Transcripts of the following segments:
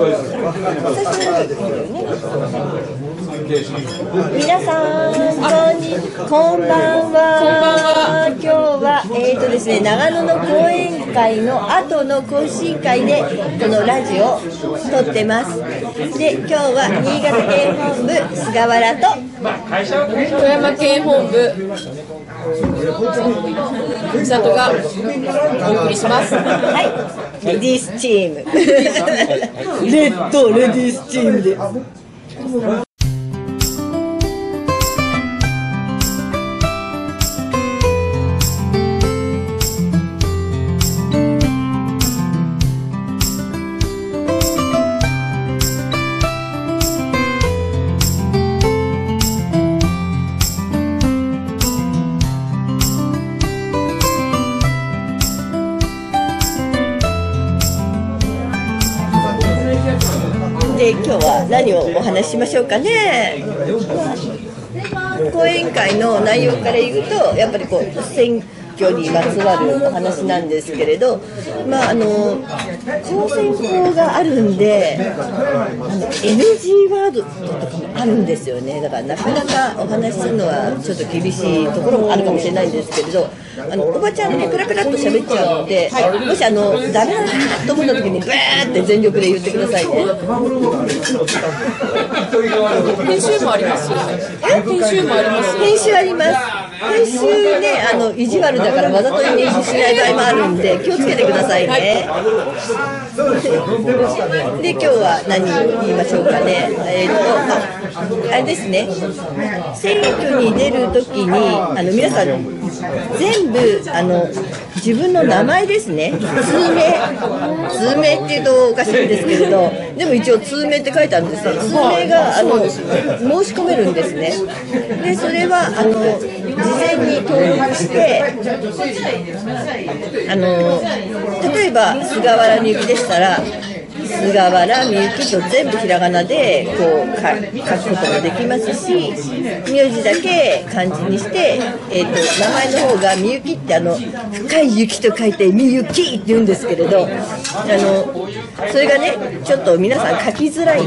皆さんこんにこんばんは。今日はえーとですね長野の講演会の後の懇親会でこのラジオを撮ってます。で今日は新潟県本部菅原と。富山県本部千里がお送りします。はい。レディースチーム。レッドレディースチームでで今日は何をお話ししましょうかね。講演会の内容から言うとやっぱりこう選挙にまつわるお話なんですけれど、まああの公選法があるんであの NG ワードとかもあるんですよねだからなかなかお話しするのはちょっと厳しいところもあるかもしれないんですけれどあのおばちゃんねペラペラっと喋っちゃうので、もしあのダメだなと思った時にブーって全力で言ってくださいね。編集もありますよね編集もありますよ編集あります。編集ね、あの意地悪だからわざと編集しない場合もあるんで気をつけてくださいね。で今日は何を言いましょうかね。えー、っとああれですね。選挙に出るときにあの皆さん全部あの自分の名前ですね。通名通名っていうとおかしいんですけれど、でも一応通名って書いてあるんですよ。通名があの申し込めるんですね。でそれはあの事前に登録して、あの例えば菅原みゆきでしたら。菅原みゆきと全部ひらがなでこう書くことができますし名字だけ漢字にして、えー、と名前の方がみゆきってあの深い雪と書いてみゆきって言うんですけれどあのそれがねちょっと皆さん書きづらい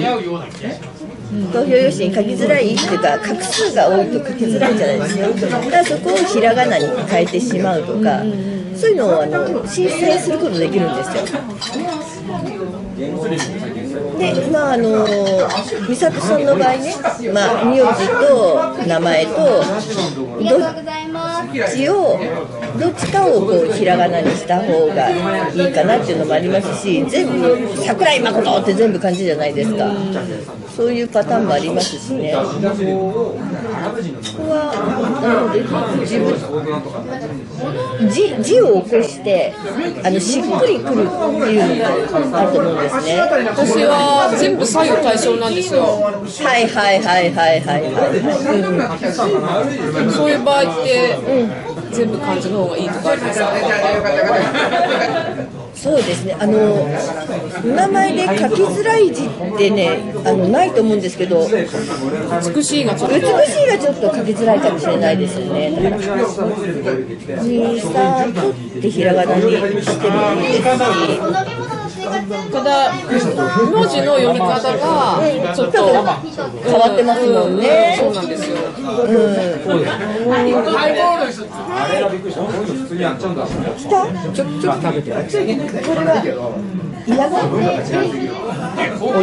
投票用紙に書きづらいっていうか画数が多いと書きづらいじゃないですかだからそこをひらがなに変えてしまうとかそういうのをあの申請することできるんですよ。でまああの美里さんの場合ね、まあ、名字と名前とどっちをどっちかをこうひらがなにした方がいいかなっていうのもありますし全部「桜井誠」って全部漢字じゃないですか。そういうパターンもありますしね。ここは自分字字を起こしてあのしっくりくるっていうのがあると思うんですね。私は全部左右対称なんですよ。はいはいはいはいはいはい、そういう場合って、全部漢字の方がいいとかありますか？そうですね。あの名前で書きづらい字ってねあのないと思うんですけど美しいがちょっと美しいがちょっと書きづらいかもしれない。ですよねだから「にさと」ってひらがなにしてもいいですしただ文字の読み方がちょっと変わってますもんね。そうなんですよ。来た？ちょちょっと食べて。これはイナゴ美味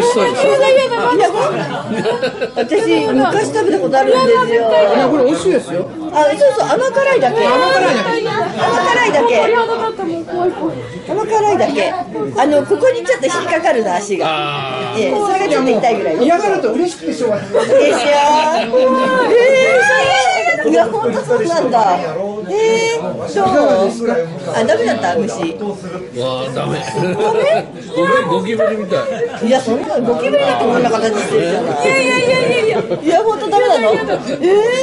しそうでしょ？私昔食べたことあるんですよこれ美味しいですよ。あ、そうそう、甘辛いだけ。甘辛いだけ。甘辛いだけ。甘辛いだけ。あの、ここにちょっと引っかかるな、足が。ええ、それがちょっと痛いぐらい。嫌がると嬉しくてしょうがない。ですよ。えー、いや、本当そうなんだ。えー、そう？あ、ダメだった、虫。わあダメダメ。ゴキブリみたいいや、そんなゴキブリだってこんな形してるじゃない。いやいやいやいやいや。いや、本当ダメなの。え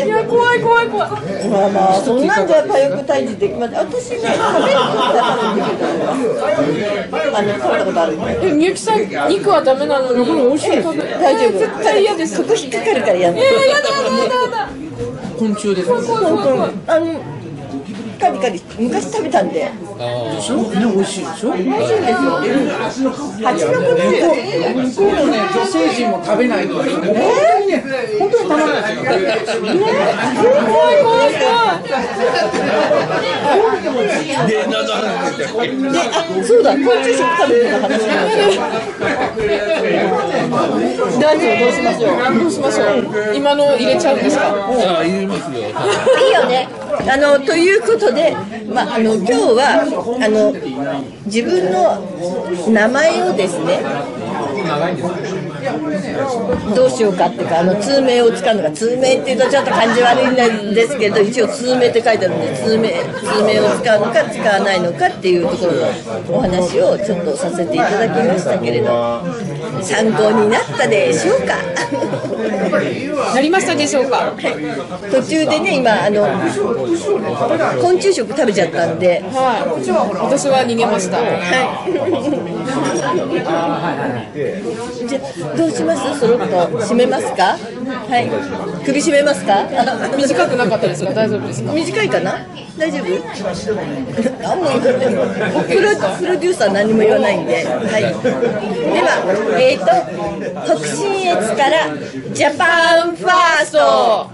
ー、いや、怖い怖い怖い。まあまあ、そんなんじゃ火力退治できません。私ね、食べることはると思います。あの、食べたことある。えみゆきさん肉はダメなのにこれ美味しい大丈夫。絶対嫌です。そこ引っかかるからやめて。やだやだやだ昆虫です。あの、カリカリ、昔食べたんで。ね、美味しいでしょ。美味しいんですよ。蜂の子なんか。の食べないと、本当にね、本当にたまらないですよ。怖い怖い怖い。で、何の話でしたっけであそうだ昆虫食食べるの話しましょう大丈夫どうしましょうどうしましょう。今の入れちゃうんですか。ああ、入れますよ。いいよね。あのということで、まああの今日はあの自分の名前をですね。どうしようかっていうかあの通名を使うのか通名っていうとちょっと感じ悪いんですけど一応通名って書いてあるんで通名通名を使うのか使わないのかっていうところのお話をちょっとさせていただきましたけれど参考になったでしょうか？なりましたでしょうか？途中でね今あの昆虫食食べちゃったんではい。私は逃げました。じゃあどうします？そろっと締めますか？はい。首締めますか？短くなかったですか。大丈夫ですか？短いかな？大丈夫？あもうプロプロデューサー何も言わないんで。はい。ではえっ、と北信越からジャパンファースト